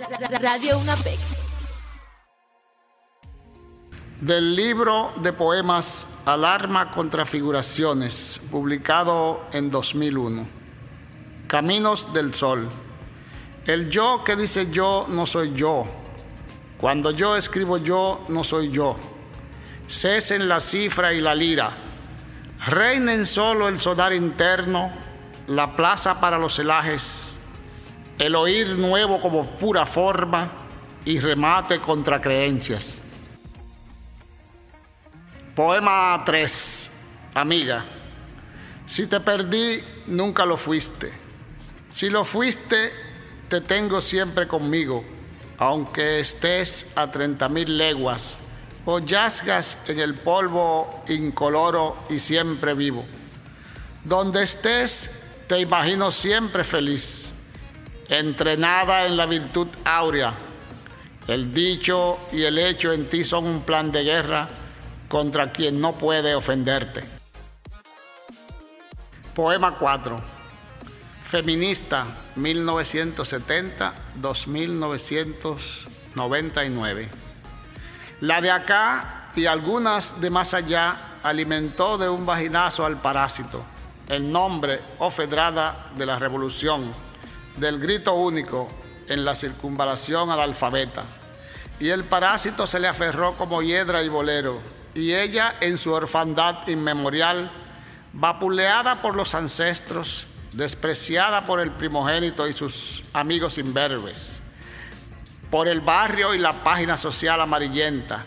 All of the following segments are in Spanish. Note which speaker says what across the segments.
Speaker 1: Radio UNAPEC.
Speaker 2: Del libro de poemas Alarma contra Figuraciones, publicado en 2001. Caminos del Sol. El yo que dice yo no soy yo. Cuando yo escribo yo no soy yo. Cesen la cifra y la lira. Reinen solo el sonar interno, la plaza para los celajes, el oír nuevo como pura forma y remate contra creencias. Poema 3. Amiga. Si te perdí, nunca lo fuiste. Si lo fuiste, te tengo siempre conmigo, aunque estés a treinta mil leguas o yazgas en el polvo incoloro y siempre vivo. Donde estés, te imagino siempre feliz entrenada en la virtud áurea. El dicho y el hecho en ti son un plan de guerra contra quien no puede ofenderte. Poema 4. Feminista 1970-2999. La de acá y algunas de más allá alimentó de un vaginazo al parásito, el nombre o fedrada de la revolución del grito único en la circunvalación al alfabeta. Y el parásito se le aferró como hiedra y bolero, y ella en su orfandad inmemorial, vapuleada por los ancestros, despreciada por el primogénito y sus amigos imberbes, por el barrio y la página social amarillenta,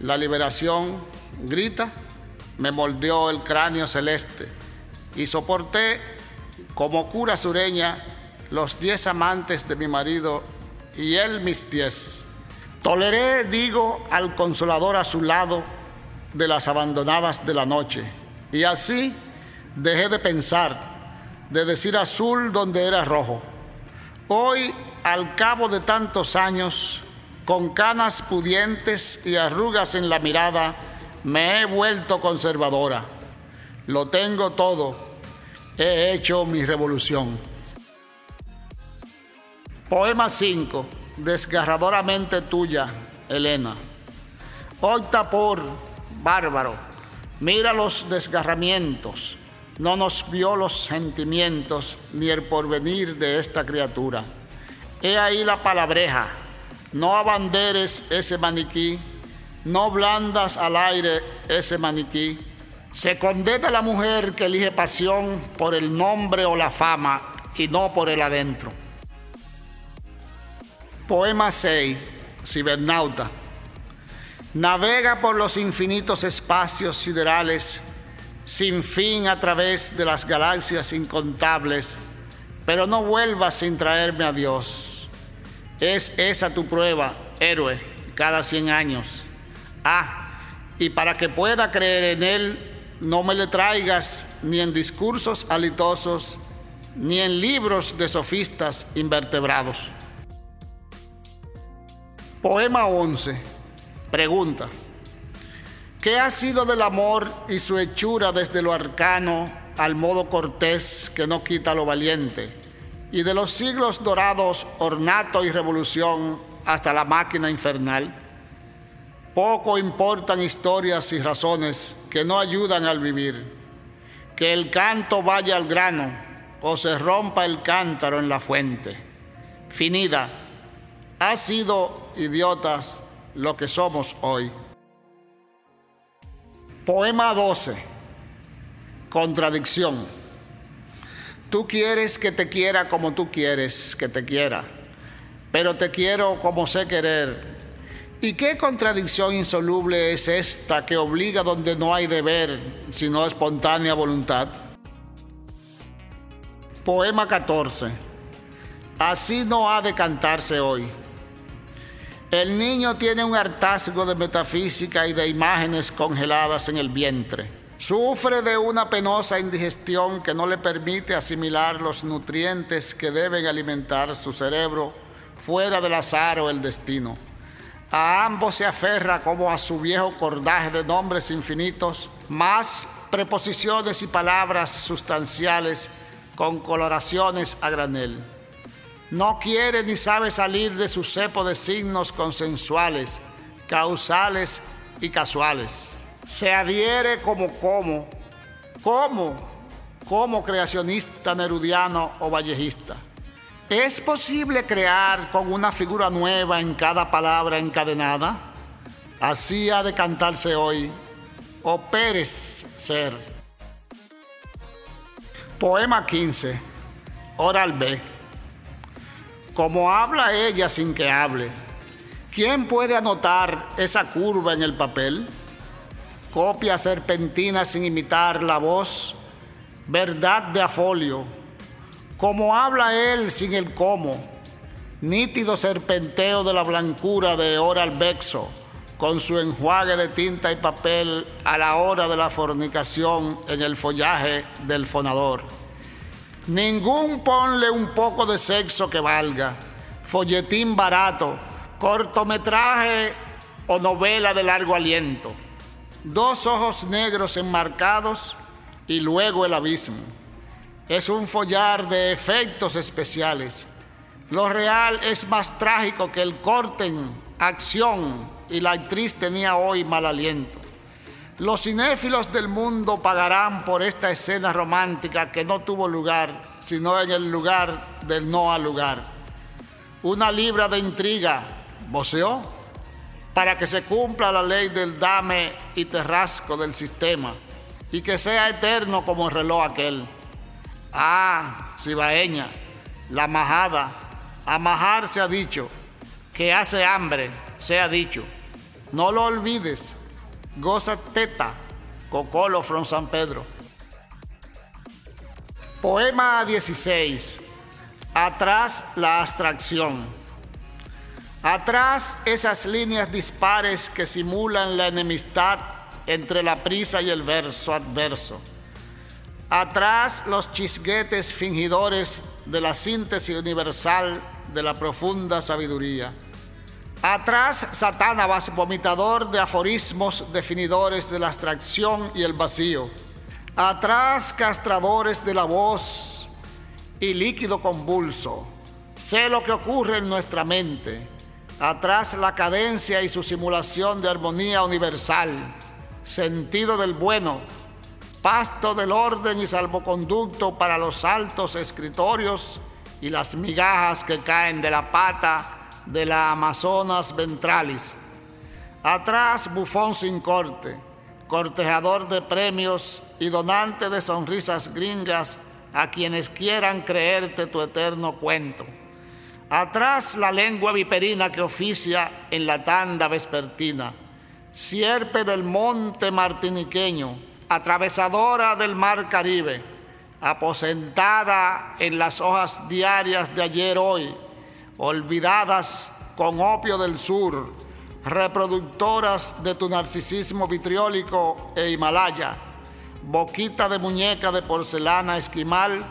Speaker 2: la liberación grita, me moldeó el cráneo celeste y soporté como cura sureña los diez amantes de mi marido y él mis diez. Toleré, digo, al consolador a su lado de las abandonadas de la noche. Y así dejé de pensar, de decir azul donde era rojo. Hoy, al cabo de tantos años, con canas pudientes y arrugas en la mirada, me he vuelto conservadora. Lo tengo todo. He hecho mi revolución. Poema 5. Desgarradoramente tuya, Elena. Opta por bárbaro. Mira los desgarramientos. No nos vio los sentimientos ni el porvenir de esta criatura. He ahí la palabreja. No abanderes ese maniquí. No blandas al aire ese maniquí. Se condena la mujer que elige pasión por el nombre o la fama y no por el adentro. Poema 6. Cibernauta. Navega por los infinitos espacios siderales, sin fin a través de las galaxias incontables, pero no vuelvas sin traerme a Dios. Es esa tu prueba, héroe, cada cien años. Ah, y para que pueda creer en Él, no me le traigas ni en discursos alitosos, ni en libros de sofistas invertebrados. Poema 11. Pregunta. ¿Qué ha sido del amor y su hechura desde lo arcano al modo cortés que no quita lo valiente? Y de los siglos dorados, ornato y revolución hasta la máquina infernal. Poco importan historias y razones que no ayudan al vivir. Que el canto vaya al grano o se rompa el cántaro en la fuente. Finida ha sido idiotas lo que somos hoy. Poema 12. Contradicción. Tú quieres que te quiera como tú quieres que te quiera, pero te quiero como sé querer. ¿Y qué contradicción insoluble es esta que obliga donde no hay deber, sino espontánea voluntad? Poema 14. Así no ha de cantarse hoy. El niño tiene un hartazgo de metafísica y de imágenes congeladas en el vientre. Sufre de una penosa indigestión que no le permite asimilar los nutrientes que deben alimentar su cerebro fuera del azar o el destino. A ambos se aferra como a su viejo cordaje de nombres infinitos, más preposiciones y palabras sustanciales con coloraciones a granel. No quiere ni sabe salir de su cepo de signos consensuales, causales y casuales. Se adhiere como como, como, como creacionista nerudiano o vallejista. ¿Es posible crear con una figura nueva en cada palabra encadenada? Así ha de cantarse hoy, o Pérez ser. Poema 15, Oral B. Como habla ella sin que hable, ¿quién puede anotar esa curva en el papel? Copia serpentina sin imitar la voz, verdad de afolio como habla él sin el cómo, nítido serpenteo de la blancura de Oral Bexo, con su enjuague de tinta y papel a la hora de la fornicación en el follaje del fonador. Ningún ponle un poco de sexo que valga, folletín barato, cortometraje o novela de largo aliento. Dos ojos negros enmarcados y luego el abismo es un follar de efectos especiales. Lo real es más trágico que el corte en acción y la actriz tenía hoy mal aliento. Los cinéfilos del mundo pagarán por esta escena romántica que no tuvo lugar, sino en el lugar del no al lugar. Una libra de intriga, voceó, para que se cumpla la ley del dame y terrasco del sistema y que sea eterno como el reloj aquel. Ah, cibaeña, la majada. A majar se ha dicho, que hace hambre, se ha dicho. No lo olvides. Goza teta, Cocolo from San Pedro. Poema 16. Atrás la abstracción. Atrás esas líneas dispares que simulan la enemistad entre la prisa y el verso adverso Atrás los chisguetes fingidores de la síntesis universal de la profunda sabiduría. Atrás Satanabas, vomitador de aforismos definidores de la abstracción y el vacío. Atrás castradores de la voz y líquido convulso. Sé lo que ocurre en nuestra mente. Atrás la cadencia y su simulación de armonía universal. Sentido del bueno pasto del orden y salvoconducto para los altos escritorios y las migajas que caen de la pata de la Amazonas ventralis. Atrás, bufón sin corte, cortejador de premios y donante de sonrisas gringas a quienes quieran creerte tu eterno cuento. Atrás la lengua viperina que oficia en la tanda vespertina, sierpe del monte martiniqueño, atravesadora del mar Caribe, aposentada en las hojas diarias de ayer hoy, olvidadas con opio del sur, reproductoras de tu narcisismo vitriólico e Himalaya, boquita de muñeca de porcelana esquimal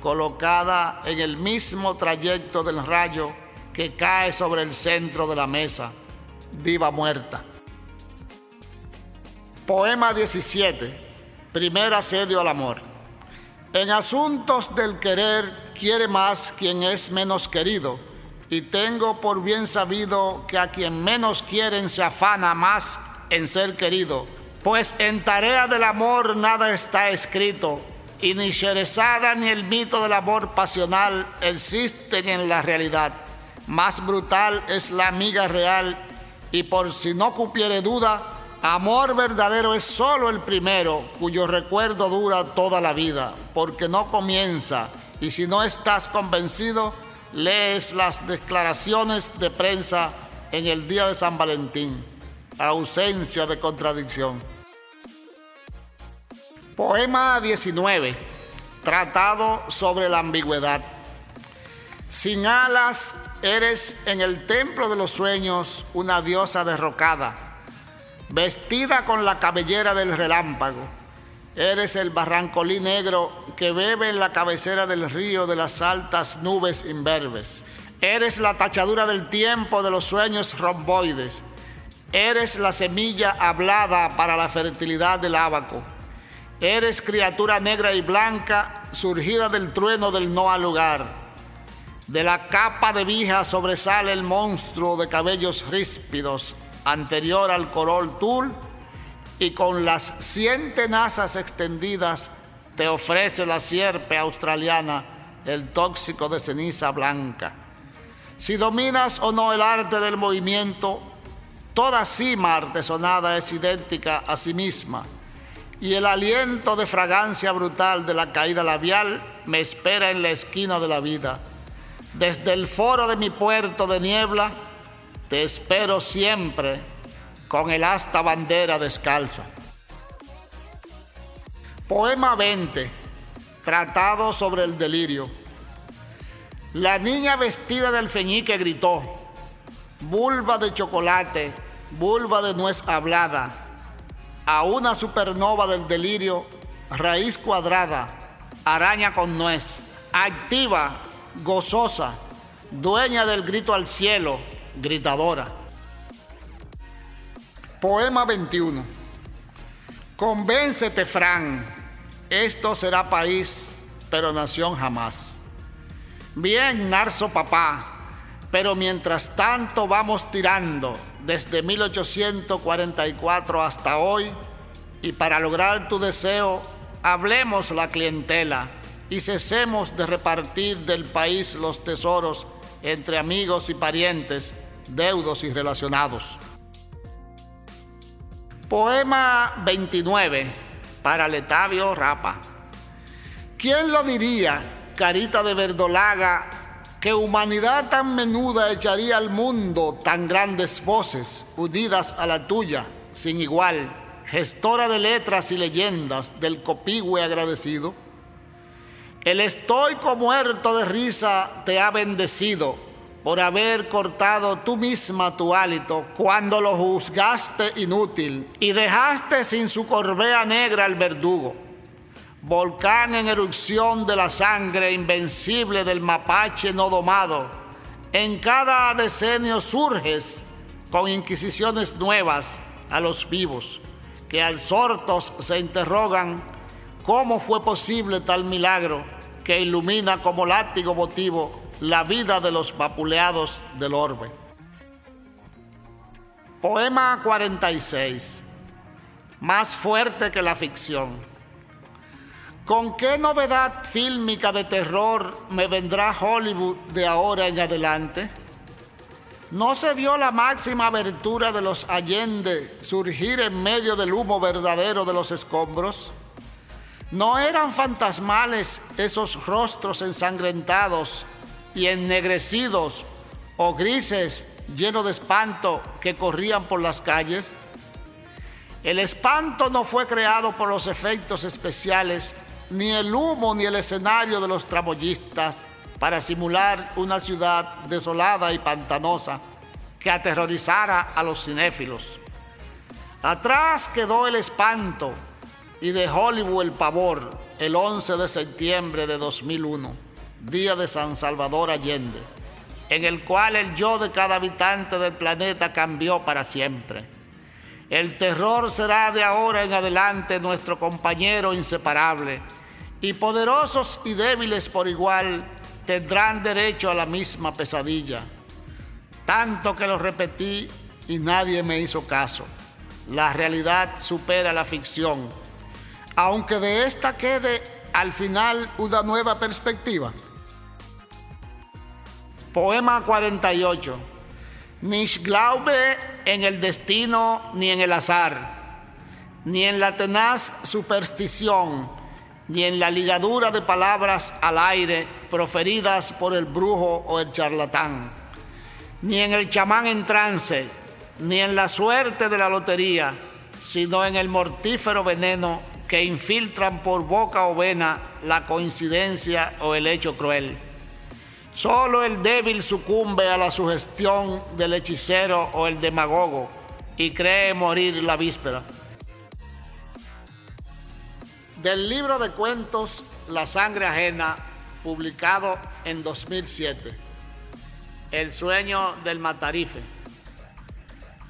Speaker 2: colocada en el mismo trayecto del rayo que cae sobre el centro de la mesa, diva muerta. Poema 17. Primer asedio al amor. En asuntos del querer quiere más quien es menos querido, y tengo por bien sabido que a quien menos quieren se afana más en ser querido, pues en tarea del amor nada está escrito, y ni Sherezada ni el mito del amor pasional existen en la realidad. Más brutal es la amiga real, y por si no cupiere duda, Amor verdadero es solo el primero, cuyo recuerdo dura toda la vida, porque no comienza. Y si no estás convencido, lees las declaraciones de prensa en el día de San Valentín. Ausencia de contradicción. Poema 19. Tratado sobre la ambigüedad. Sin alas, eres en el templo de los sueños una diosa derrocada vestida con la cabellera del relámpago. Eres el barrancolí negro que bebe en la cabecera del río de las altas nubes imberbes. Eres la tachadura del tiempo de los sueños romboides. Eres la semilla hablada para la fertilidad del ábaco. Eres criatura negra y blanca surgida del trueno del no al lugar. De la capa de vija sobresale el monstruo de cabellos ríspidos anterior al corol tul y con las cien tenazas extendidas te ofrece la sierpe australiana el tóxico de ceniza blanca. Si dominas o no el arte del movimiento, toda cima artesonada es idéntica a sí misma y el aliento de fragancia brutal de la caída labial me espera en la esquina de la vida desde el foro de mi puerto de niebla, te espero siempre con el asta bandera descalza. Poema 20. Tratado sobre el delirio. La niña vestida del feñique gritó, vulva de chocolate, vulva de nuez hablada, a una supernova del delirio, raíz cuadrada, araña con nuez, activa gozosa, dueña del grito al cielo, gritadora. Poema 21. Convéncete, Fran, esto será país, pero nación jamás. Bien, Narso papá, pero mientras tanto vamos tirando desde 1844 hasta hoy y para lograr tu deseo, hablemos la clientela y cesemos de repartir del país los tesoros entre amigos y parientes, deudos y relacionados. Poema 29 para Letavio Rapa. ¿Quién lo diría, carita de verdolaga, que humanidad tan menuda echaría al mundo tan grandes voces unidas a la tuya, sin igual, gestora de letras y leyendas del copigüe agradecido? El estoico muerto de risa te ha bendecido por haber cortado tú misma tu hálito cuando lo juzgaste inútil y dejaste sin su corbea negra al verdugo. Volcán en erupción de la sangre invencible del mapache no domado, en cada decenio surges con inquisiciones nuevas a los vivos, que al sortos se interrogan ¿Cómo fue posible tal milagro que ilumina como látigo motivo la vida de los vapuleados del orbe? Poema 46. Más fuerte que la ficción. ¿Con qué novedad fílmica de terror me vendrá Hollywood de ahora en adelante? ¿No se vio la máxima abertura de los Allende surgir en medio del humo verdadero de los escombros? No eran fantasmales esos rostros ensangrentados y ennegrecidos o grises llenos de espanto que corrían por las calles. El espanto no fue creado por los efectos especiales, ni el humo ni el escenario de los tramoyistas para simular una ciudad desolada y pantanosa que aterrorizara a los cinéfilos. Atrás quedó el espanto y de Hollywood el pavor el 11 de septiembre de 2001, día de San Salvador Allende, en el cual el yo de cada habitante del planeta cambió para siempre. El terror será de ahora en adelante nuestro compañero inseparable y poderosos y débiles por igual tendrán derecho a la misma pesadilla. Tanto que lo repetí y nadie me hizo caso. La realidad supera la ficción aunque de esta quede al final una nueva perspectiva. Poema 48. Ni glaube en el destino ni en el azar, ni en la tenaz superstición, ni en la ligadura de palabras al aire proferidas por el brujo o el charlatán, ni en el chamán en trance, ni en la suerte de la lotería, sino en el mortífero veneno que infiltran por boca o vena la coincidencia o el hecho cruel. Solo el débil sucumbe a la sugestión del hechicero o el demagogo y cree morir la víspera. Del libro de cuentos La sangre ajena, publicado en 2007. El sueño del matarife.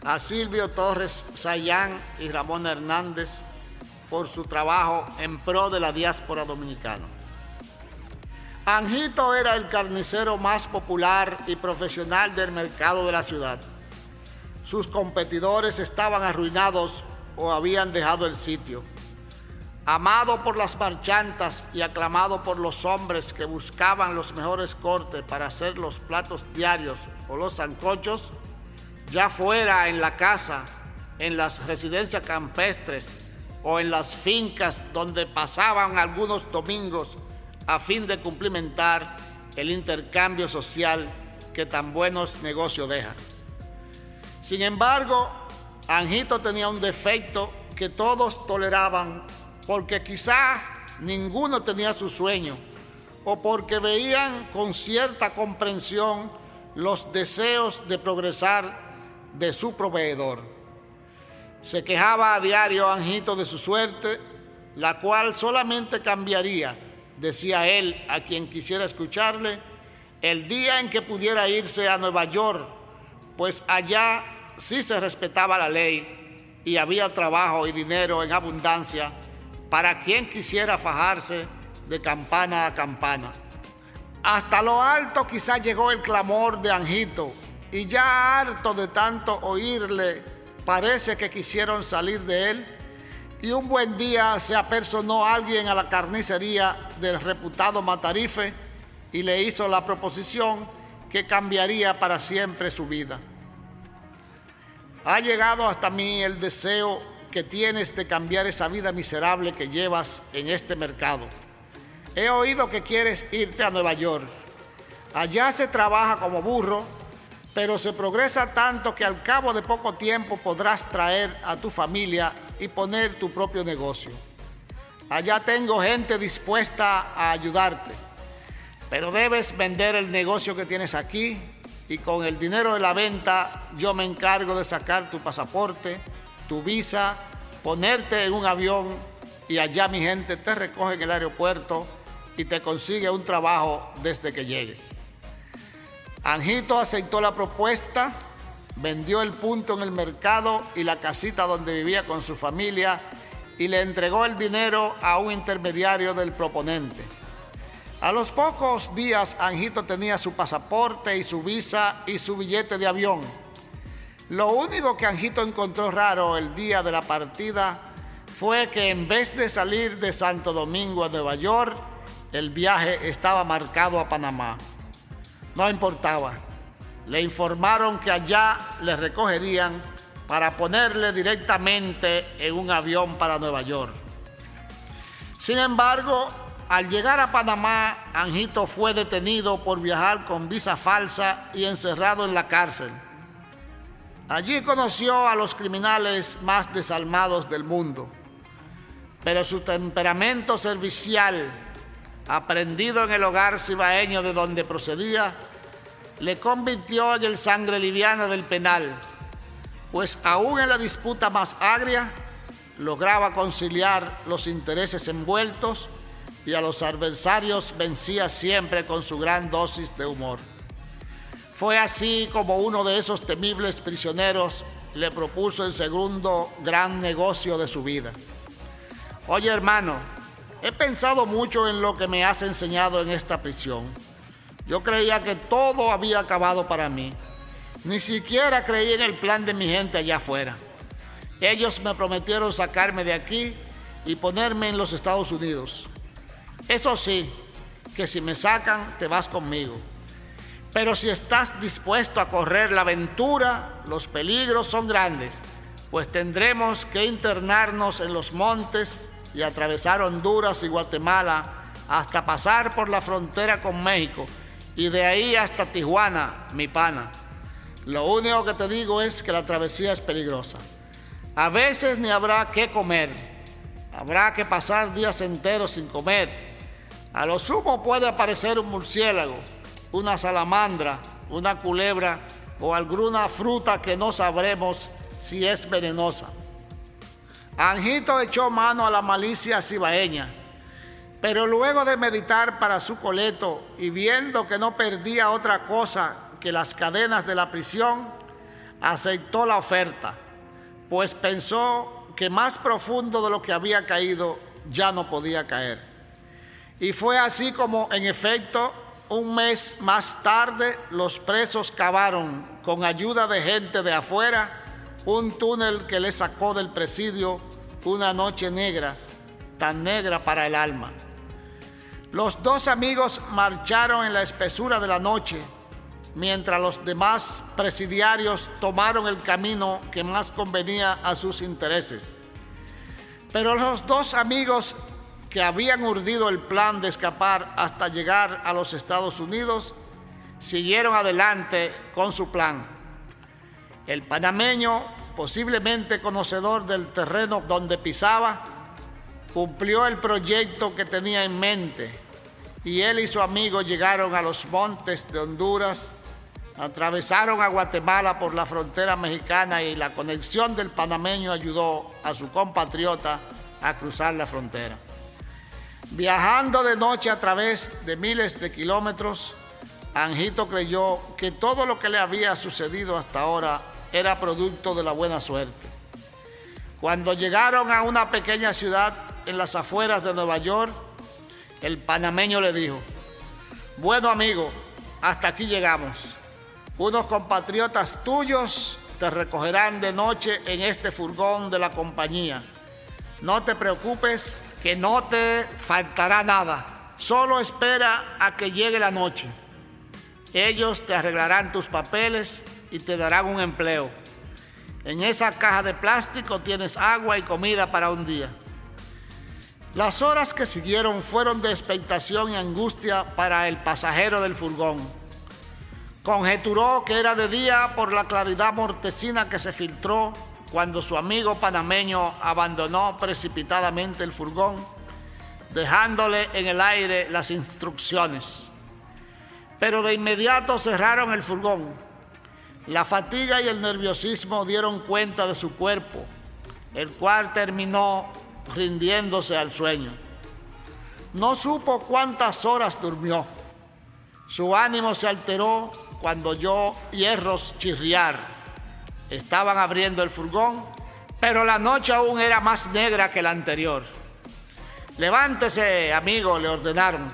Speaker 2: A Silvio Torres Sayán y Ramón Hernández por su trabajo en pro de la diáspora dominicana. Anjito era el carnicero más popular y profesional del mercado de la ciudad. Sus competidores estaban arruinados o habían dejado el sitio. Amado por las marchantas y aclamado por los hombres que buscaban los mejores cortes para hacer los platos diarios o los zancochos, ya fuera en la casa, en las residencias campestres o en las fincas donde pasaban algunos domingos a fin de cumplimentar el intercambio social que tan buenos negocios deja. Sin embargo, Anjito tenía un defecto que todos toleraban porque quizá ninguno tenía su sueño o porque veían con cierta comprensión los deseos de progresar de su proveedor. Se quejaba a diario Anjito de su suerte, la cual solamente cambiaría, decía él a quien quisiera escucharle, el día en que pudiera irse a Nueva York, pues allá sí se respetaba la ley y había trabajo y dinero en abundancia para quien quisiera fajarse de campana a campana. Hasta lo alto quizá llegó el clamor de Anjito y ya harto de tanto oírle Parece que quisieron salir de él y un buen día se apersonó alguien a la carnicería del reputado Matarife y le hizo la proposición que cambiaría para siempre su vida. Ha llegado hasta mí el deseo que tienes de cambiar esa vida miserable que llevas en este mercado. He oído que quieres irte a Nueva York. Allá se trabaja como burro pero se progresa tanto que al cabo de poco tiempo podrás traer a tu familia y poner tu propio negocio. Allá tengo gente dispuesta a ayudarte, pero debes vender el negocio que tienes aquí y con el dinero de la venta yo me encargo de sacar tu pasaporte, tu visa, ponerte en un avión y allá mi gente te recoge en el aeropuerto y te consigue un trabajo desde que llegues. Anjito aceptó la propuesta, vendió el punto en el mercado y la casita donde vivía con su familia y le entregó el dinero a un intermediario del proponente. A los pocos días Anjito tenía su pasaporte y su visa y su billete de avión. Lo único que Anjito encontró raro el día de la partida fue que en vez de salir de Santo Domingo a Nueva York, el viaje estaba marcado a Panamá. No importaba. Le informaron que allá le recogerían para ponerle directamente en un avión para Nueva York. Sin embargo, al llegar a Panamá, Anjito fue detenido por viajar con visa falsa y encerrado en la cárcel. Allí conoció a los criminales más desalmados del mundo, pero su temperamento servicial aprendido en el hogar cibaeño de donde procedía, le convirtió en el sangre liviana del penal, pues aún en la disputa más agria lograba conciliar los intereses envueltos y a los adversarios vencía siempre con su gran dosis de humor. Fue así como uno de esos temibles prisioneros le propuso el segundo gran negocio de su vida. Oye hermano, He pensado mucho en lo que me has enseñado en esta prisión. Yo creía que todo había acabado para mí. Ni siquiera creí en el plan de mi gente allá afuera. Ellos me prometieron sacarme de aquí y ponerme en los Estados Unidos. Eso sí, que si me sacan, te vas conmigo. Pero si estás dispuesto a correr la aventura, los peligros son grandes, pues tendremos que internarnos en los montes y atravesar Honduras y Guatemala hasta pasar por la frontera con México y de ahí hasta Tijuana, mi pana. Lo único que te digo es que la travesía es peligrosa. A veces ni habrá qué comer. Habrá que pasar días enteros sin comer. A lo sumo puede aparecer un murciélago, una salamandra, una culebra o alguna fruta que no sabremos si es venenosa. Anjito echó mano a la malicia cibaeña, pero luego de meditar para su coleto y viendo que no perdía otra cosa que las cadenas de la prisión, aceptó la oferta, pues pensó que más profundo de lo que había caído ya no podía caer. Y fue así como, en efecto, un mes más tarde, los presos cavaron, con ayuda de gente de afuera, un túnel que le sacó del presidio una noche negra, tan negra para el alma. Los dos amigos marcharon en la espesura de la noche, mientras los demás presidiarios tomaron el camino que más convenía a sus intereses. Pero los dos amigos que habían urdido el plan de escapar hasta llegar a los Estados Unidos, siguieron adelante con su plan. El panameño, posiblemente conocedor del terreno donde pisaba, cumplió el proyecto que tenía en mente y él y su amigo llegaron a los montes de Honduras, atravesaron a Guatemala por la frontera mexicana y la conexión del panameño ayudó a su compatriota a cruzar la frontera. Viajando de noche a través de miles de kilómetros, Anjito creyó que todo lo que le había sucedido hasta ahora era producto de la buena suerte. Cuando llegaron a una pequeña ciudad en las afueras de Nueva York, el panameño le dijo, bueno amigo, hasta aquí llegamos. Unos compatriotas tuyos te recogerán de noche en este furgón de la compañía. No te preocupes que no te faltará nada. Solo espera a que llegue la noche. Ellos te arreglarán tus papeles y te darán un empleo. En esa caja de plástico tienes agua y comida para un día. Las horas que siguieron fueron de expectación y angustia para el pasajero del furgón. Conjeturó que era de día por la claridad mortecina que se filtró cuando su amigo panameño abandonó precipitadamente el furgón, dejándole en el aire las instrucciones. Pero de inmediato cerraron el furgón. La fatiga y el nerviosismo dieron cuenta de su cuerpo, el cual terminó rindiéndose al sueño. No supo cuántas horas durmió. Su ánimo se alteró cuando oyó hierros chirriar Estaban abriendo el furgón, pero la noche aún era más negra que la anterior. Levántese, amigo, le ordenaron.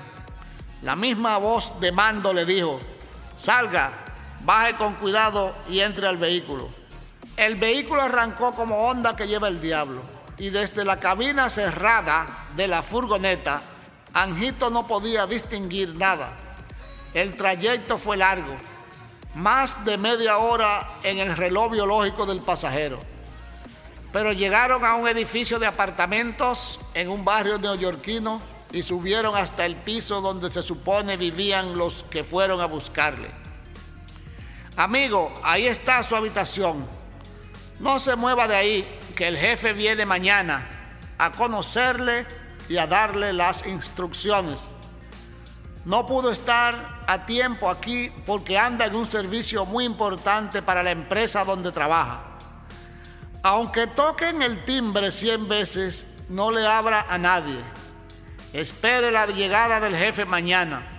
Speaker 2: La misma voz de mando le dijo, salga, baje con cuidado y entre al vehículo. El vehículo arrancó como onda que lleva el diablo y desde la cabina cerrada de la furgoneta, Anjito no podía distinguir nada. El trayecto fue largo más de media hora en el reloj biológico del pasajero. Pero llegaron a un edificio de apartamentos en un barrio neoyorquino y subieron hasta el piso donde se supone vivían los que fueron a buscarle. Amigo, ahí está su habitación. No se mueva de ahí, que el jefe viene mañana a conocerle y a darle las instrucciones. No pudo estar a tiempo aquí porque anda en un servicio muy importante para la empresa donde trabaja. Aunque toquen el timbre 100 veces, no le abra a nadie. Espere la llegada del jefe mañana.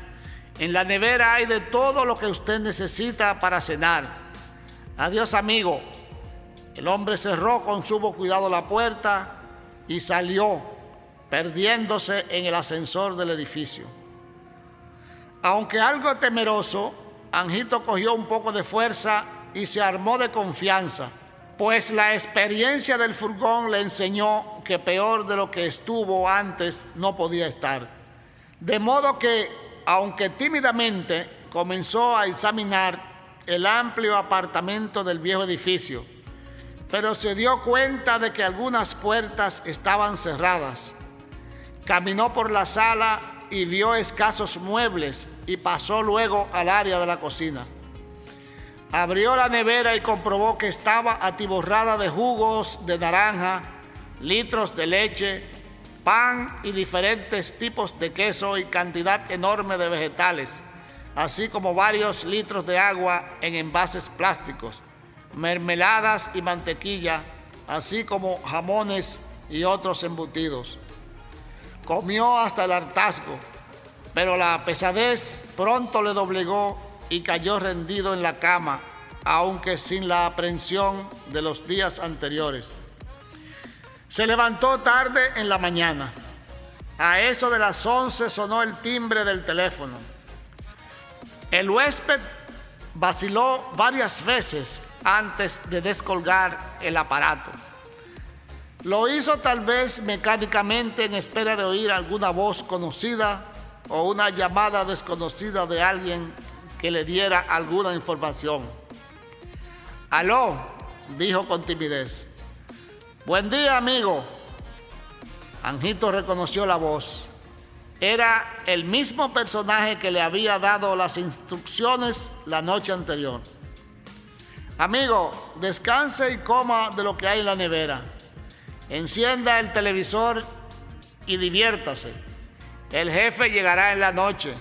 Speaker 2: En la nevera hay de todo lo que usted necesita para cenar. Adiós amigo. El hombre cerró con sumo cuidado la puerta y salió, perdiéndose en el ascensor del edificio. Aunque algo temeroso, Anjito cogió un poco de fuerza y se armó de confianza, pues la experiencia del furgón le enseñó que peor de lo que estuvo antes no podía estar. De modo que, aunque tímidamente, comenzó a examinar el amplio apartamento del viejo edificio, pero se dio cuenta de que algunas puertas estaban cerradas. Caminó por la sala y vio escasos muebles y pasó luego al área de la cocina. Abrió la nevera y comprobó que estaba atiborrada de jugos de naranja, litros de leche, pan y diferentes tipos de queso y cantidad enorme de vegetales, así como varios litros de agua en envases plásticos, mermeladas y mantequilla, así como jamones y otros embutidos. Comió hasta el hartazgo, pero la pesadez pronto le doblegó y cayó rendido en la cama, aunque sin la aprensión de los días anteriores. Se levantó tarde en la mañana. A eso de las 11 sonó el timbre del teléfono. El huésped vaciló varias veces antes de descolgar el aparato. Lo hizo tal vez mecánicamente en espera de oír alguna voz conocida o una llamada desconocida de alguien que le diera alguna información. Aló, dijo con timidez. Buen día, amigo. Anjito reconoció la voz. Era el mismo personaje que le había dado las instrucciones la noche anterior. Amigo, descanse y coma de lo que hay en la nevera. Encienda el televisor y diviértase. El jefe llegará en la noche.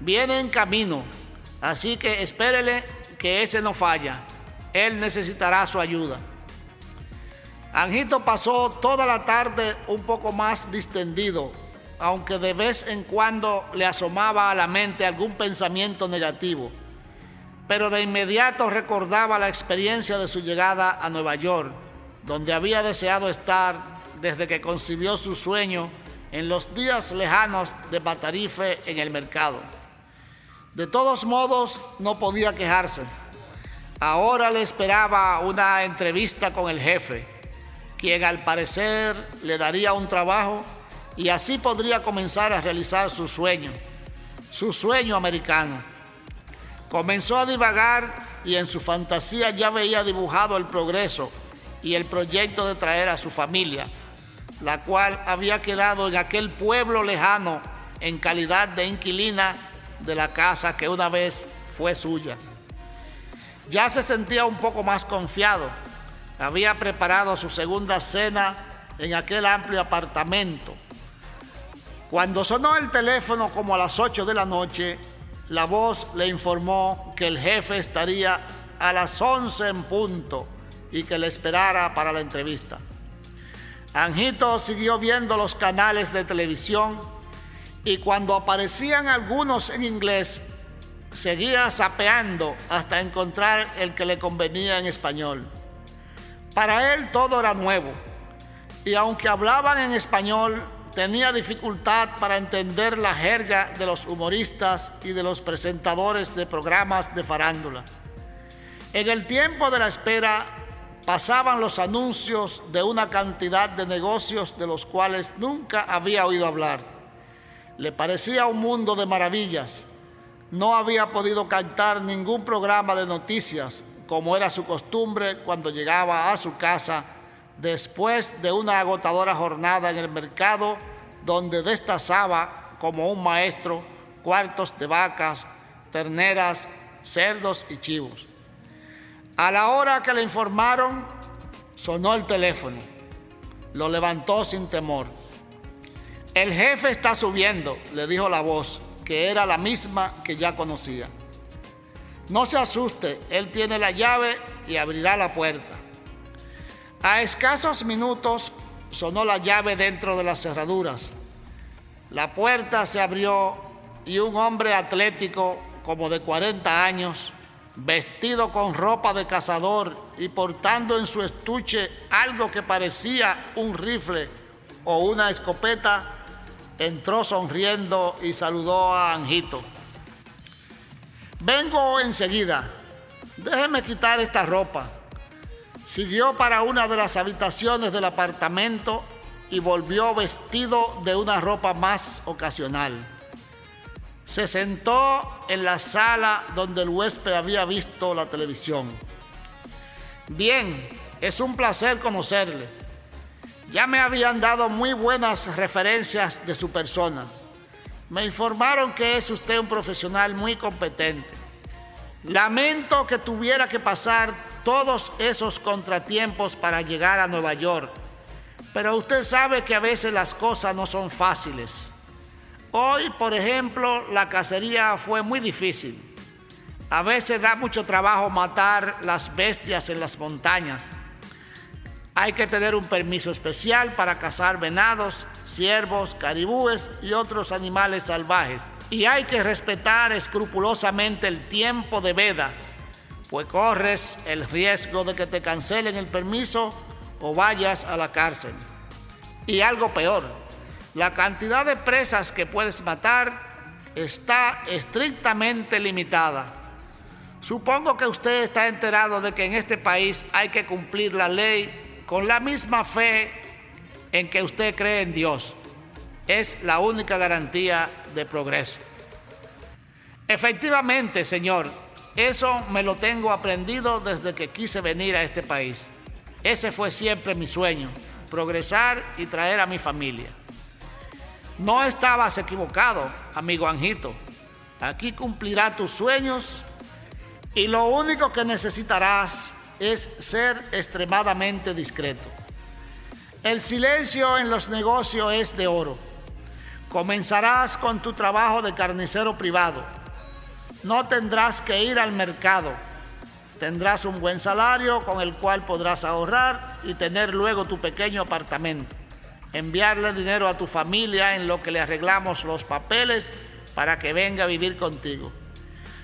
Speaker 2: Viene en camino, así que espérele que ese no falla. Él necesitará su ayuda. Anjito pasó toda la tarde un poco más distendido, aunque de vez en cuando le asomaba a la mente algún pensamiento negativo. Pero de inmediato recordaba la experiencia de su llegada a Nueva York, donde había deseado estar desde que concibió su sueño en los días lejanos de Batarife en el mercado. De todos modos, no podía quejarse. Ahora le esperaba una entrevista con el jefe quien al parecer le daría un trabajo y así podría comenzar a realizar su sueño, su sueño americano. Comenzó a divagar y en su fantasía ya veía dibujado el progreso y el proyecto de traer a su familia, la cual había quedado en aquel pueblo lejano en calidad de inquilina de la casa que una vez fue suya. Ya se sentía un poco más confiado había preparado su segunda cena en aquel amplio apartamento. Cuando sonó el teléfono como a las 8 de la noche, la voz le informó que el jefe estaría a las 11 en punto y que le esperara para la entrevista. Anjito siguió viendo los canales de televisión y cuando aparecían algunos en inglés, seguía sapeando hasta encontrar el que le convenía en español. Para él todo era nuevo y aunque hablaban en español, tenía dificultad para entender la jerga de los humoristas y de los presentadores de programas de farándula. En el tiempo de la espera pasaban los anuncios de una cantidad de negocios de los cuales nunca había oído hablar. Le parecía un mundo de maravillas. No había podido cantar ningún programa de noticias como era su costumbre cuando llegaba a su casa después de una agotadora jornada en el mercado donde destazaba como un maestro cuartos de vacas, terneras, cerdos y chivos. A la hora que le informaron, sonó el teléfono. Lo levantó sin temor. El jefe está subiendo, le dijo la voz, que era la misma que ya conocía. No se asuste, Él tiene la llave y abrirá la puerta. A escasos minutos sonó la llave dentro de las cerraduras. La puerta se abrió y un hombre atlético como de 40 años, vestido con ropa de cazador y portando en su estuche algo que parecía un rifle o una escopeta, entró sonriendo y saludó a Anjito. Vengo enseguida. Déjeme quitar esta ropa. Siguió para una de las habitaciones del apartamento y volvió vestido de una ropa más ocasional. Se sentó en la sala donde el huésped había visto la televisión. Bien, es un placer conocerle. Ya me habían dado muy buenas referencias de su persona. Me informaron que es usted un profesional muy competente. Lamento que tuviera que pasar todos esos contratiempos para llegar a Nueva York, pero usted sabe que a veces las cosas no son fáciles. Hoy, por ejemplo, la cacería fue muy difícil. A veces da mucho trabajo matar las bestias en las montañas. Hay que tener un permiso especial para cazar venados, ciervos, caribúes y otros animales salvajes. Y hay que respetar escrupulosamente el tiempo de veda, pues corres el riesgo de que te cancelen el permiso o vayas a la cárcel. Y algo peor, La cantidad de presas que puedes matar está estrictamente limitada. Supongo que usted está enterado de que en este país hay que cumplir la ley con la misma fe en que usted cree en Dios. Es la única garantía de progreso. Efectivamente, Señor, eso me lo tengo aprendido desde que quise venir a este país. Ese fue siempre mi sueño, progresar y traer a mi familia. No estabas equivocado, amigo Anjito. Aquí cumplirá tus sueños y lo único que necesitarás es ser extremadamente discreto. El silencio en los negocios es de oro. Comenzarás con tu trabajo de carnicero privado no tendrás que ir al mercado. Tendrás un buen salario con el cual podrás ahorrar y tener luego tu pequeño apartamento. Enviarle dinero a tu familia en lo que le arreglamos los papeles para que venga a vivir contigo.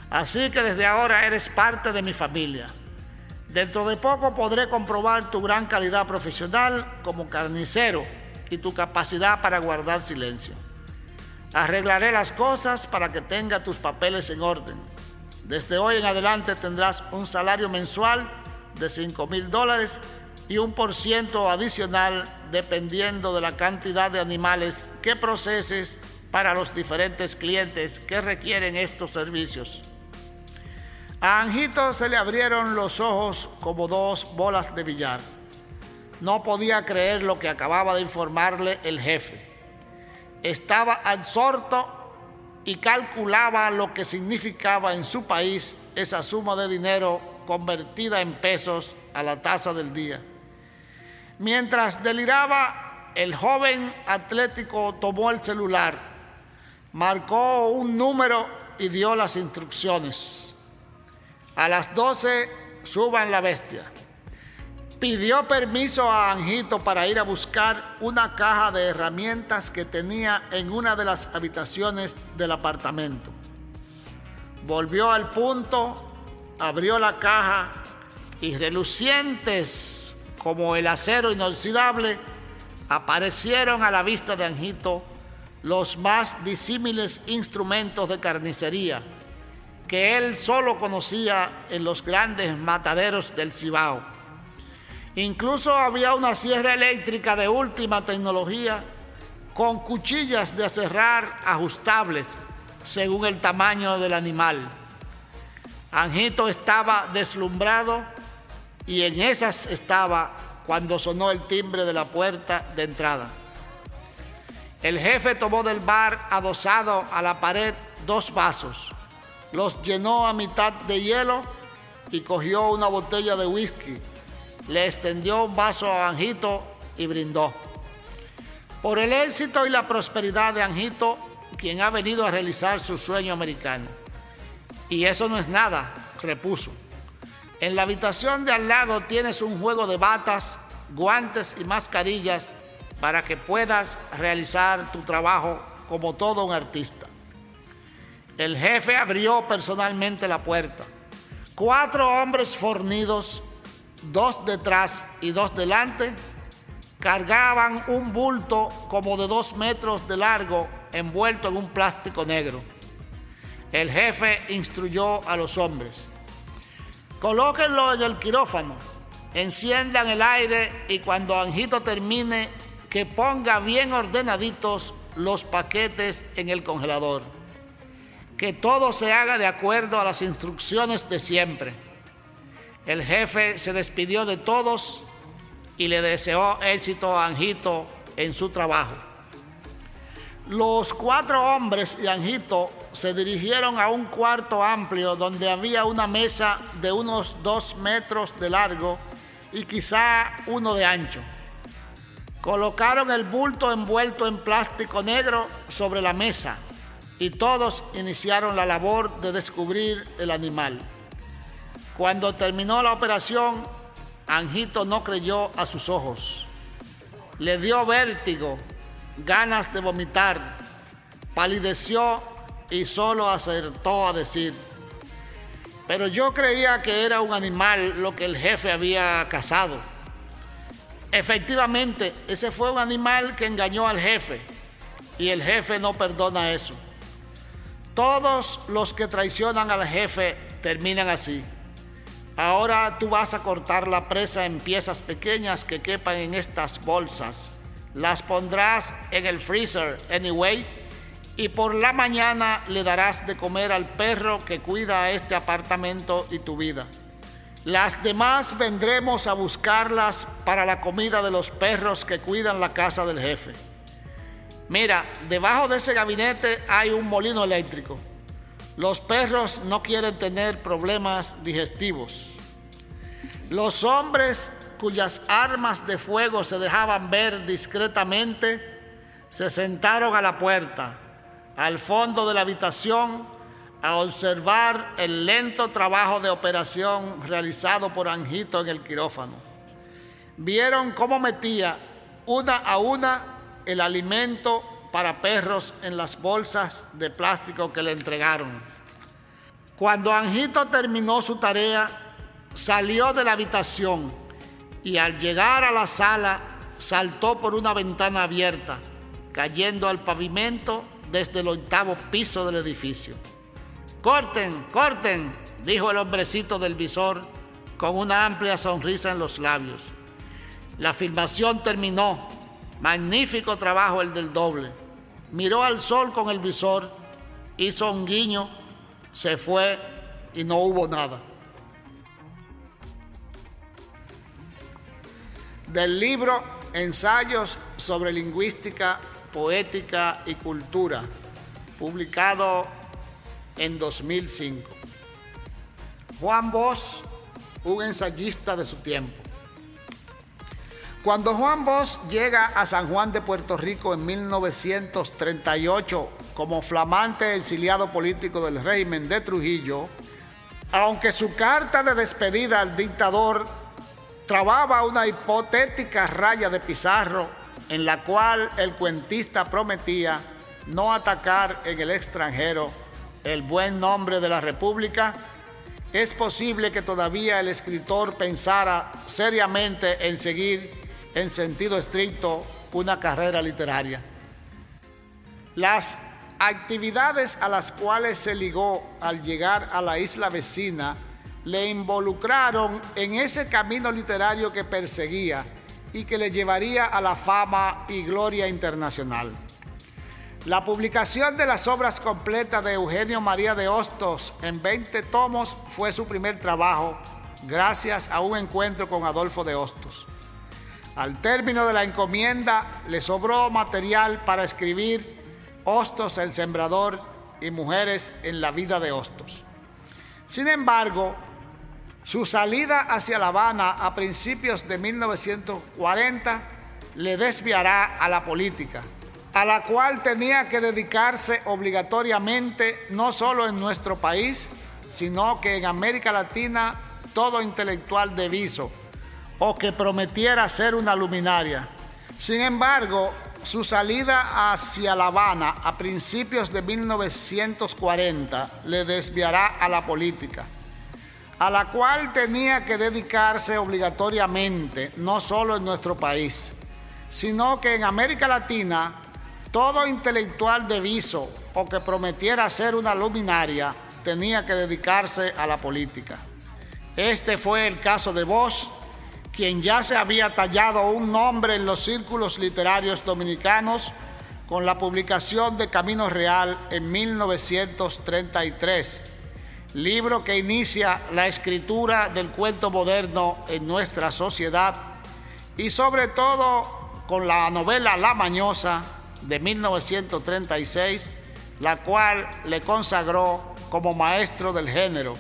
Speaker 2: Así que desde ahora eres parte de mi familia. Dentro de poco podré comprobar tu gran calidad profesional como carnicero y tu capacidad para guardar silencio. Arreglaré las cosas para que tenga tus papeles en orden. Desde hoy en adelante tendrás un salario mensual de 5 mil dólares y un por ciento adicional dependiendo de la cantidad de animales que proceses para los diferentes clientes que requieren estos servicios. A Anjito se le abrieron los ojos como dos bolas de billar. No podía creer lo que acababa de informarle el jefe estaba absorto y calculaba lo que significaba en su país esa suma de dinero convertida en pesos a la tasa del día. Mientras deliraba, el joven atlético tomó el celular, marcó un número y dio las instrucciones. A las 12 suban la bestia pidió permiso a Anjito para ir a buscar una caja de herramientas que tenía en una de las habitaciones del apartamento. Volvió al punto, abrió la caja y relucientes como el acero inoxidable, aparecieron a la vista de Anjito los más disímiles instrumentos de carnicería que él solo conocía en los grandes mataderos del Cibao Incluso había una sierra eléctrica de última tecnología con cuchillas de aserrar ajustables según el tamaño del animal. Anjito estaba deslumbrado y en esas estaba cuando sonó el timbre de la puerta de entrada. El jefe tomó del bar adosado a la pared dos vasos, los llenó a mitad de hielo y cogió una botella de whisky le extendió un vaso a Anjito y brindó. Por el éxito y la prosperidad de Anjito, quien ha venido a realizar su sueño americano. Y eso no es nada, repuso. En la habitación de al lado tienes un juego de batas, guantes y mascarillas para que puedas realizar tu trabajo como todo un artista. El jefe abrió personalmente la puerta. Cuatro hombres fornidos dos detrás y dos delante, cargaban un bulto como de dos metros de largo envuelto en un plástico negro. El jefe instruyó a los hombres, colóquenlo en el quirófano, enciendan el aire y cuando Anjito termine, que ponga bien ordenaditos los paquetes en el congelador. Que todo se haga de acuerdo a las instrucciones de siempre el jefe se despidió de todos y le deseó éxito a Anjito en su trabajo. Los cuatro hombres y Anjito se dirigieron a un cuarto amplio donde había una mesa de unos dos metros de largo y quizá uno de ancho. Colocaron el bulto envuelto en plástico negro sobre la mesa y todos iniciaron la labor de descubrir el animal. Cuando terminó la operación, Anjito no creyó a sus ojos. Le dio vértigo, ganas de vomitar, palideció y solo acertó a decir, pero yo creía que era un animal lo que el jefe había cazado. Efectivamente, ese fue un animal que engañó al jefe y el jefe no perdona eso. Todos los que traicionan al jefe terminan así. Ahora tú vas a cortar la presa en piezas pequeñas que quepan en estas bolsas. Las pondrás en el freezer anyway y por la mañana le darás de comer al perro que cuida este apartamento y tu vida. Las demás vendremos a buscarlas para la comida de los perros que cuidan la casa del jefe. Mira, debajo de ese gabinete hay un molino eléctrico. Los perros no quieren tener problemas digestivos. Los hombres cuyas armas de fuego se dejaban ver discretamente se sentaron a la puerta, al fondo de la habitación, a observar el lento trabajo de operación realizado por Anjito en el quirófano. Vieron cómo metía una a una el alimento para perros en las bolsas de plástico que le entregaron. Cuando Anjito terminó su tarea, salió de la habitación y al llegar a la sala saltó por una ventana abierta, cayendo al pavimento desde el octavo piso del edificio. Corten, corten, dijo el hombrecito del visor con una amplia sonrisa en los labios. La filmación terminó. Magnífico trabajo el del doble. Miró al sol con el visor, hizo un guiño, se fue y no hubo nada. Del libro Ensayos sobre Lingüística, Poética y Cultura, publicado en 2005. Juan Bosch, un ensayista de su tiempo. Cuando Juan Bosch llega a San Juan de Puerto Rico en 1938 como flamante exiliado político del régimen de Trujillo, aunque su carta de despedida al dictador trababa una hipotética raya de pizarro en la cual el cuentista prometía no atacar en el extranjero el buen nombre de la República, es posible que todavía el escritor pensara seriamente en seguir en sentido estricto una carrera literaria. Las actividades a las cuales se ligó al llegar a la isla vecina le involucraron en ese camino literario que perseguía y que le llevaría a la fama y gloria internacional. La publicación de las obras completas de Eugenio María de Hostos en 20 tomos fue su primer trabajo, gracias a un encuentro con Adolfo de Hostos. Al término de la encomienda le sobró material para escribir Hostos el Sembrador y Mujeres en la vida de Hostos. Sin embargo, su salida hacia La Habana a principios de 1940 le desviará a la política a la cual tenía que dedicarse obligatoriamente no solo en nuestro país, sino que en América Latina todo intelectual de viso o que prometiera ser una luminaria. Sin embargo, su salida hacia La Habana a principios de 1940 le desviará a la política, a la cual tenía que dedicarse obligatoriamente, no solo en nuestro país, sino que en América Latina todo intelectual de viso o que prometiera ser una luminaria tenía que dedicarse a la política. Este fue el caso de Bosch, quien ya se había tallado un nombre en los círculos literarios dominicanos con la publicación de Camino Real en 1933, libro que inicia la escritura del cuento moderno en nuestra sociedad y sobre todo con la novela La Mañosa de 1936, la cual le consagró como maestro del género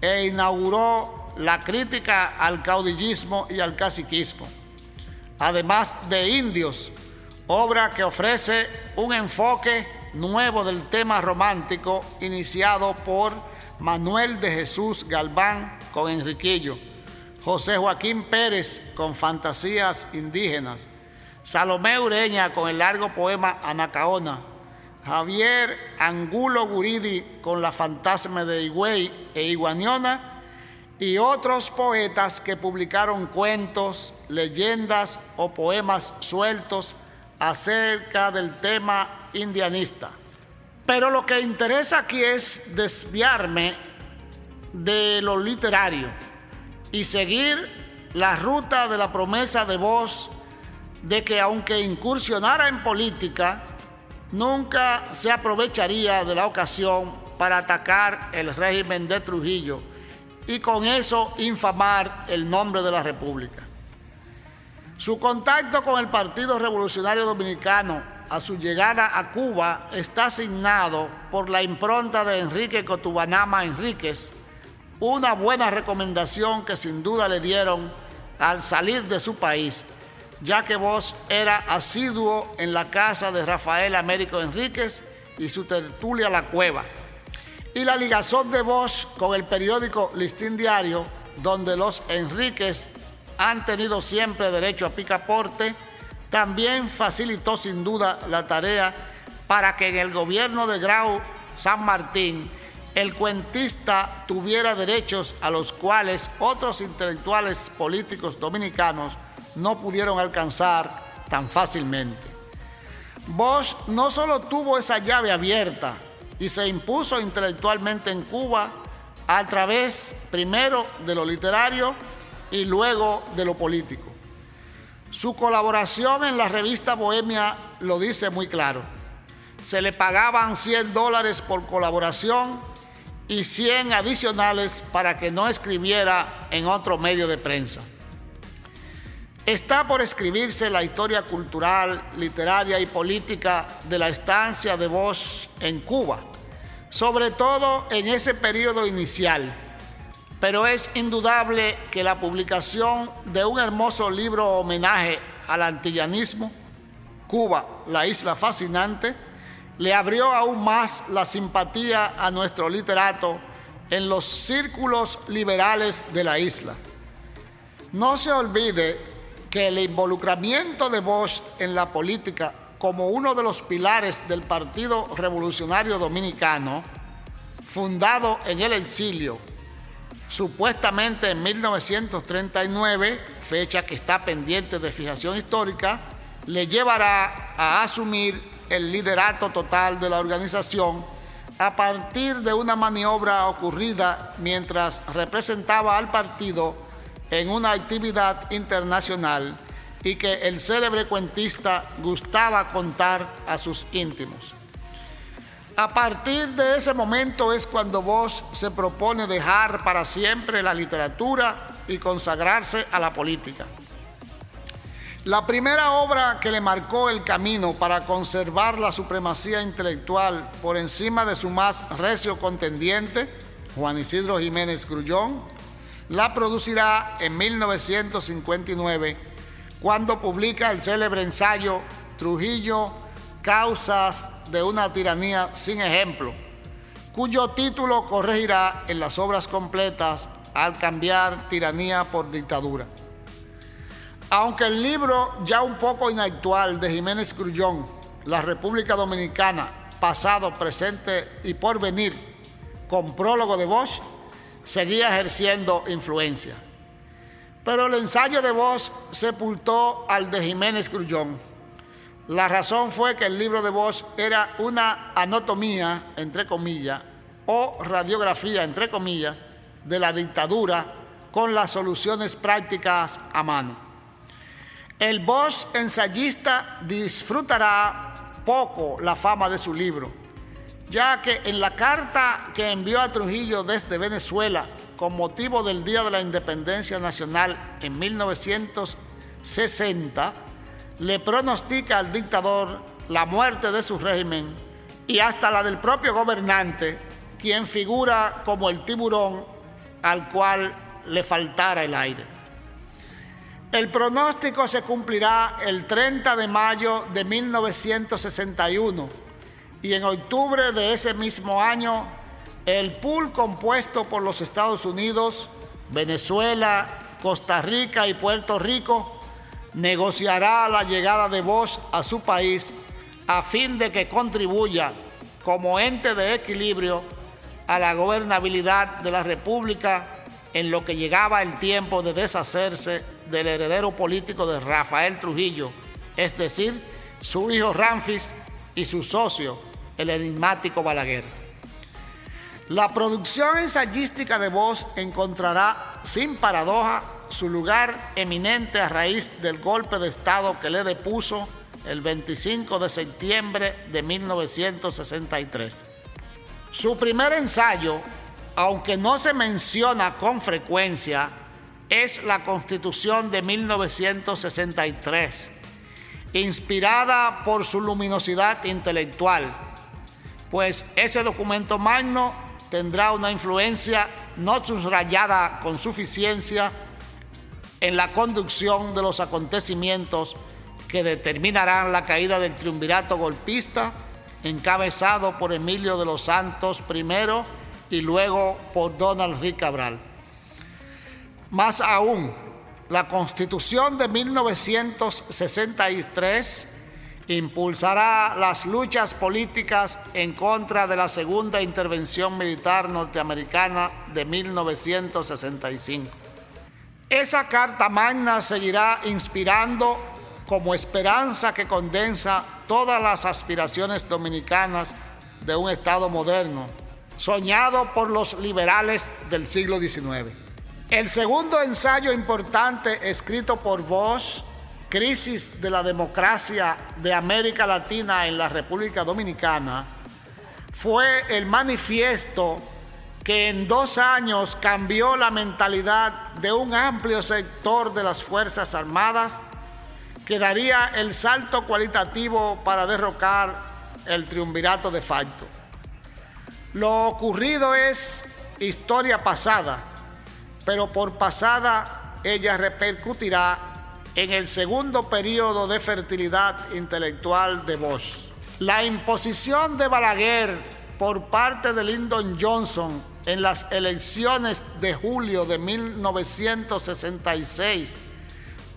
Speaker 2: e inauguró la crítica al caudillismo y al caciquismo, además de Indios, obra que ofrece un enfoque nuevo del tema romántico iniciado por Manuel de Jesús Galván con Enriquillo, José Joaquín Pérez con fantasías indígenas, Salomé Ureña con el largo poema Anacaona, Javier Angulo Guridi con la fantasma de Higüey e Iguaniona y otros poetas que publicaron cuentos, leyendas o poemas sueltos acerca del tema indianista. Pero lo que interesa aquí es desviarme de lo literario y seguir la ruta de la promesa de voz de que aunque incursionara en política, nunca se aprovecharía de la ocasión para atacar el régimen de Trujillo y con eso infamar el nombre de la República. Su contacto con el Partido Revolucionario Dominicano a su llegada a Cuba está asignado por la impronta de Enrique Cotubanama Enríquez, una buena recomendación que sin duda le dieron al salir de su país, ya que vos era asiduo en la casa de Rafael Américo Enríquez y su tertulia La Cueva y la ligazón de Bosch con el periódico Listín Diario, donde los Enríquez han tenido siempre derecho a picaporte, también facilitó sin duda la tarea para que en el gobierno de Grau San Martín el cuentista tuviera derechos a los cuales otros intelectuales políticos dominicanos no pudieron alcanzar tan fácilmente. Bosch no solo tuvo esa llave abierta, y se impuso intelectualmente en Cuba a través primero de lo literario y luego de lo político. Su colaboración en la revista Bohemia lo dice muy claro. Se le pagaban 100 dólares por colaboración y 100 adicionales para que no escribiera en otro medio de prensa. Está por escribirse la historia cultural, literaria y política de la estancia de Bosch en Cuba, sobre todo en ese periodo inicial. Pero es indudable que la publicación de un hermoso libro homenaje al antillanismo, Cuba, la isla fascinante, le abrió aún más la simpatía a nuestro literato en los círculos liberales de la isla. No se olvide que el involucramiento de Bosch en la política como uno de los pilares del Partido Revolucionario Dominicano, fundado en el exilio, supuestamente en 1939, fecha que está pendiente de fijación histórica, le llevará a asumir el liderato total de la organización a partir de una maniobra ocurrida mientras representaba al partido en una actividad internacional y que el célebre cuentista gustaba contar a sus íntimos. A partir de ese momento es cuando vos se propone dejar para siempre la literatura y consagrarse a la política. La primera obra que le marcó el camino para conservar la supremacía intelectual por encima de su más recio contendiente, Juan Isidro Jiménez Grullón, la producirá en 1959 cuando publica el célebre ensayo Trujillo, Causas de una tiranía sin ejemplo, cuyo título corregirá en las obras completas al cambiar tiranía por dictadura. Aunque el libro ya un poco inactual de Jiménez Grullón, La República Dominicana, pasado, presente y por venir, con prólogo de Bosch, seguía ejerciendo influencia. Pero el ensayo de voz sepultó al de Jiménez Grullón. La razón fue que el libro de voz era una anatomía, entre comillas, o radiografía, entre comillas, de la dictadura con las soluciones prácticas a mano. El voz ensayista disfrutará poco la fama de su libro ya que en la carta que envió a Trujillo desde Venezuela con motivo del Día de la Independencia Nacional en 1960, le pronostica al dictador la muerte de su régimen y hasta la del propio gobernante, quien figura como el tiburón al cual le faltara el aire. El pronóstico se cumplirá el 30 de mayo de 1961 y en octubre de ese mismo año el pool compuesto por los Estados Unidos, Venezuela, Costa Rica y Puerto Rico negociará la llegada de Bosch a su país a fin de que contribuya como ente de equilibrio a la gobernabilidad de la República en lo que llegaba el tiempo de deshacerse del heredero político de Rafael Trujillo, es decir, su hijo Ramfis y su socio, el enigmático Balaguer. La producción ensayística de voz encontrará, sin paradoja, su lugar eminente a raíz del golpe de Estado que le depuso el 25 de septiembre de 1963. Su primer ensayo, aunque no se menciona con frecuencia, es la Constitución de 1963, inspirada por su luminosidad intelectual, pues ese documento magno tendrá una influencia no subrayada con suficiencia en la conducción de los acontecimientos que determinarán la caída del triunvirato golpista encabezado por Emilio de los Santos primero y luego por Donald Rick Cabral. Más aún, la Constitución de 1963 impulsará las luchas políticas en contra de la segunda intervención militar norteamericana de 1965. Esa Carta Magna seguirá inspirando como esperanza que condensa todas las aspiraciones dominicanas de un Estado moderno, soñado por los liberales del siglo XIX. El segundo ensayo importante escrito por Bosch, Crisis de la Democracia de América Latina en la República Dominicana, fue el manifiesto que en dos años cambió la mentalidad de un amplio sector de las Fuerzas Armadas que daría el salto cualitativo para derrocar el triunvirato de facto. Lo ocurrido es historia pasada, pero por pasada ella repercutirá en el segundo periodo de fertilidad intelectual de Bosch. La imposición de Balaguer por parte de Lyndon Johnson en las elecciones de julio de 1966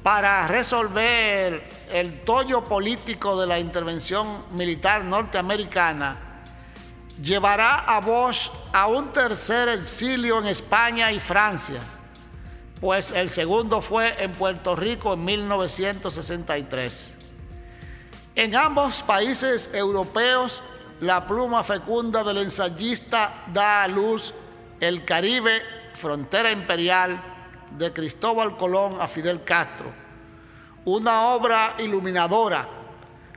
Speaker 2: para resolver el tollo político de la intervención militar norteamericana, llevará a Bosch a un tercer exilio en España y Francia, pues el segundo fue en Puerto Rico en 1963. En ambos países europeos, la pluma fecunda del ensayista da a luz el Caribe, frontera imperial, de Cristóbal Colón a Fidel Castro, una obra iluminadora,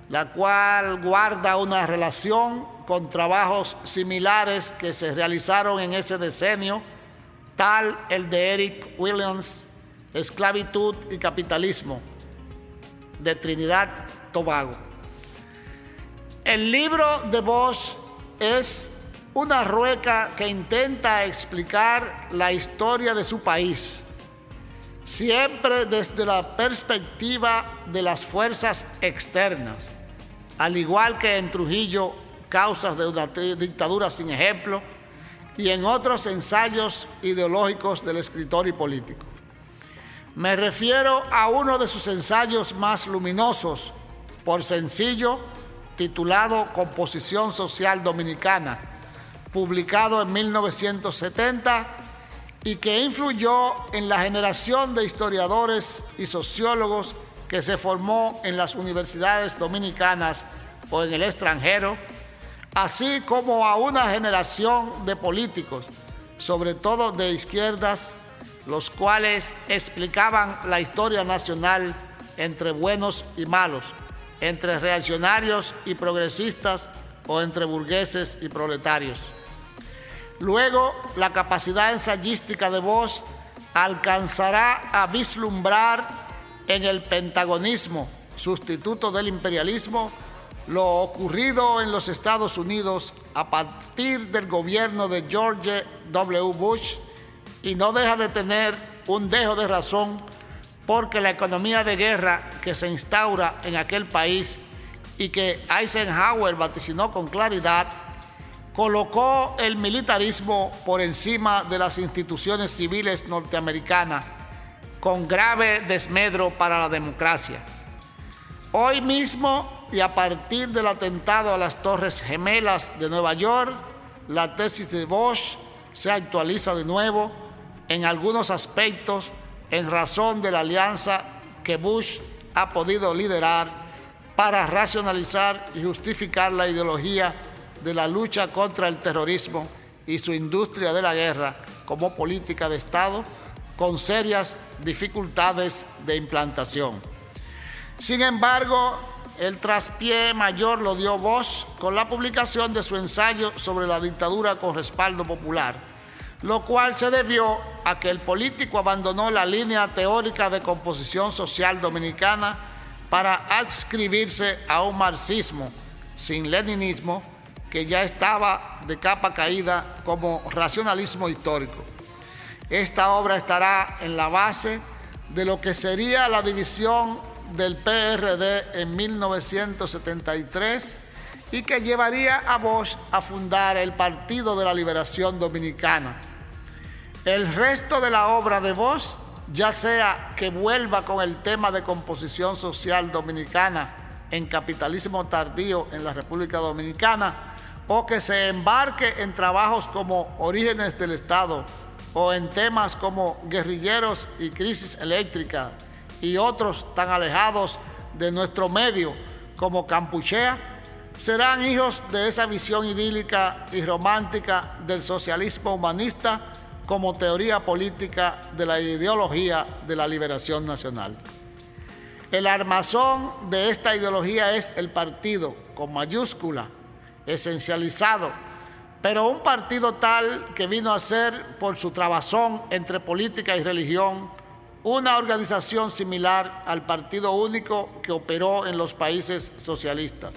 Speaker 2: la cual guarda una relación con trabajos similares que se realizaron en ese decenio, tal el de Eric Williams, Esclavitud y Capitalismo, de Trinidad Tobago. El libro de Bosch es una rueca que intenta explicar la historia de su país siempre desde la perspectiva de las fuerzas externas, al igual que en Trujillo, causas de una dictadura sin ejemplo, y en otros ensayos ideológicos del escritor y político. Me refiero a uno de sus ensayos más luminosos, por sencillo, titulado Composición Social Dominicana, publicado en 1970 y que influyó en la generación de historiadores y sociólogos que se formó en las universidades dominicanas o en el extranjero, así como a una generación de políticos, sobre todo de izquierdas, los cuales explicaban la historia nacional entre buenos y malos, entre reaccionarios y progresistas o entre burgueses y proletarios. Luego, la capacidad ensayística de voz alcanzará a vislumbrar en el pentagonismo, sustituto del imperialismo, lo ocurrido en los Estados Unidos a partir del gobierno de George W. Bush y no deja de tener un dejo de razón porque la economía de guerra que se instaura en aquel país y que Eisenhower vaticinó con claridad colocó el militarismo por encima de las instituciones civiles norteamericanas con grave desmedro para la democracia. Hoy mismo y a partir del atentado a las Torres Gemelas de Nueva York, la tesis de Bosch se actualiza de nuevo en algunos aspectos en razón de la alianza que Bush ha podido liderar para racionalizar y justificar la ideología de la lucha contra el terrorismo y su industria de la guerra como política de Estado con serias dificultades de implantación. Sin embargo, el traspié mayor lo dio voz con la publicación de su ensayo sobre la dictadura con respaldo popular, lo cual se debió a que el político abandonó la línea teórica de composición social dominicana para adscribirse a un marxismo sin leninismo que ya estaba de capa caída como racionalismo histórico. Esta obra estará en la base de lo que sería la división del PRD en 1973 y que llevaría a Bosch a fundar el Partido de la Liberación Dominicana. El resto de la obra de Bosch, ya sea que vuelva con el tema de composición social dominicana en capitalismo tardío en la República Dominicana, o que se embarque en trabajos como Orígenes del Estado, o en temas como guerrilleros y crisis eléctrica y otros tan alejados de nuestro medio como Campuchea, serán hijos de esa visión idílica y romántica del socialismo humanista como teoría política de la ideología de la liberación nacional. El armazón de esta ideología es el partido, con mayúscula, esencializado pero un partido tal que vino a ser, por su trabazón entre política y religión, una organización similar al partido único que operó en los países socialistas.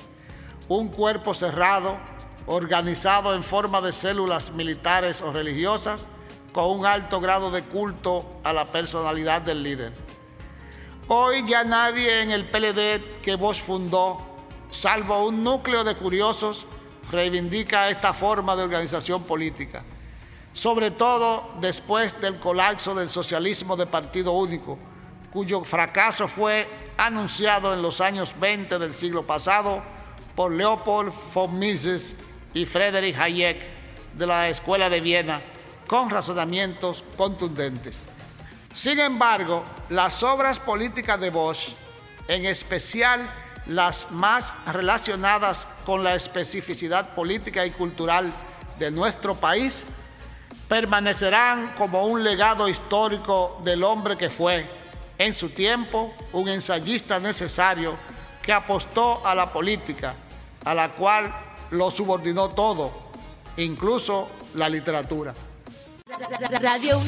Speaker 2: Un cuerpo cerrado, organizado en forma de células militares o religiosas, con un alto grado de culto a la personalidad del líder. Hoy ya nadie en el PLD que vos fundó, salvo un núcleo de curiosos, reivindica esta forma de organización política, sobre todo después del colapso del socialismo de partido único, cuyo fracaso fue anunciado en los años 20 del siglo pasado por Leopold von Mises y Friedrich Hayek de la Escuela de Viena, con razonamientos contundentes. Sin embargo, las obras políticas de Bosch, en especial las más relacionadas con la especificidad política y cultural de nuestro país, permanecerán como un legado histórico del hombre que fue, en su tiempo, un ensayista necesario que apostó a la política, a la cual lo subordinó todo, incluso la literatura. Radio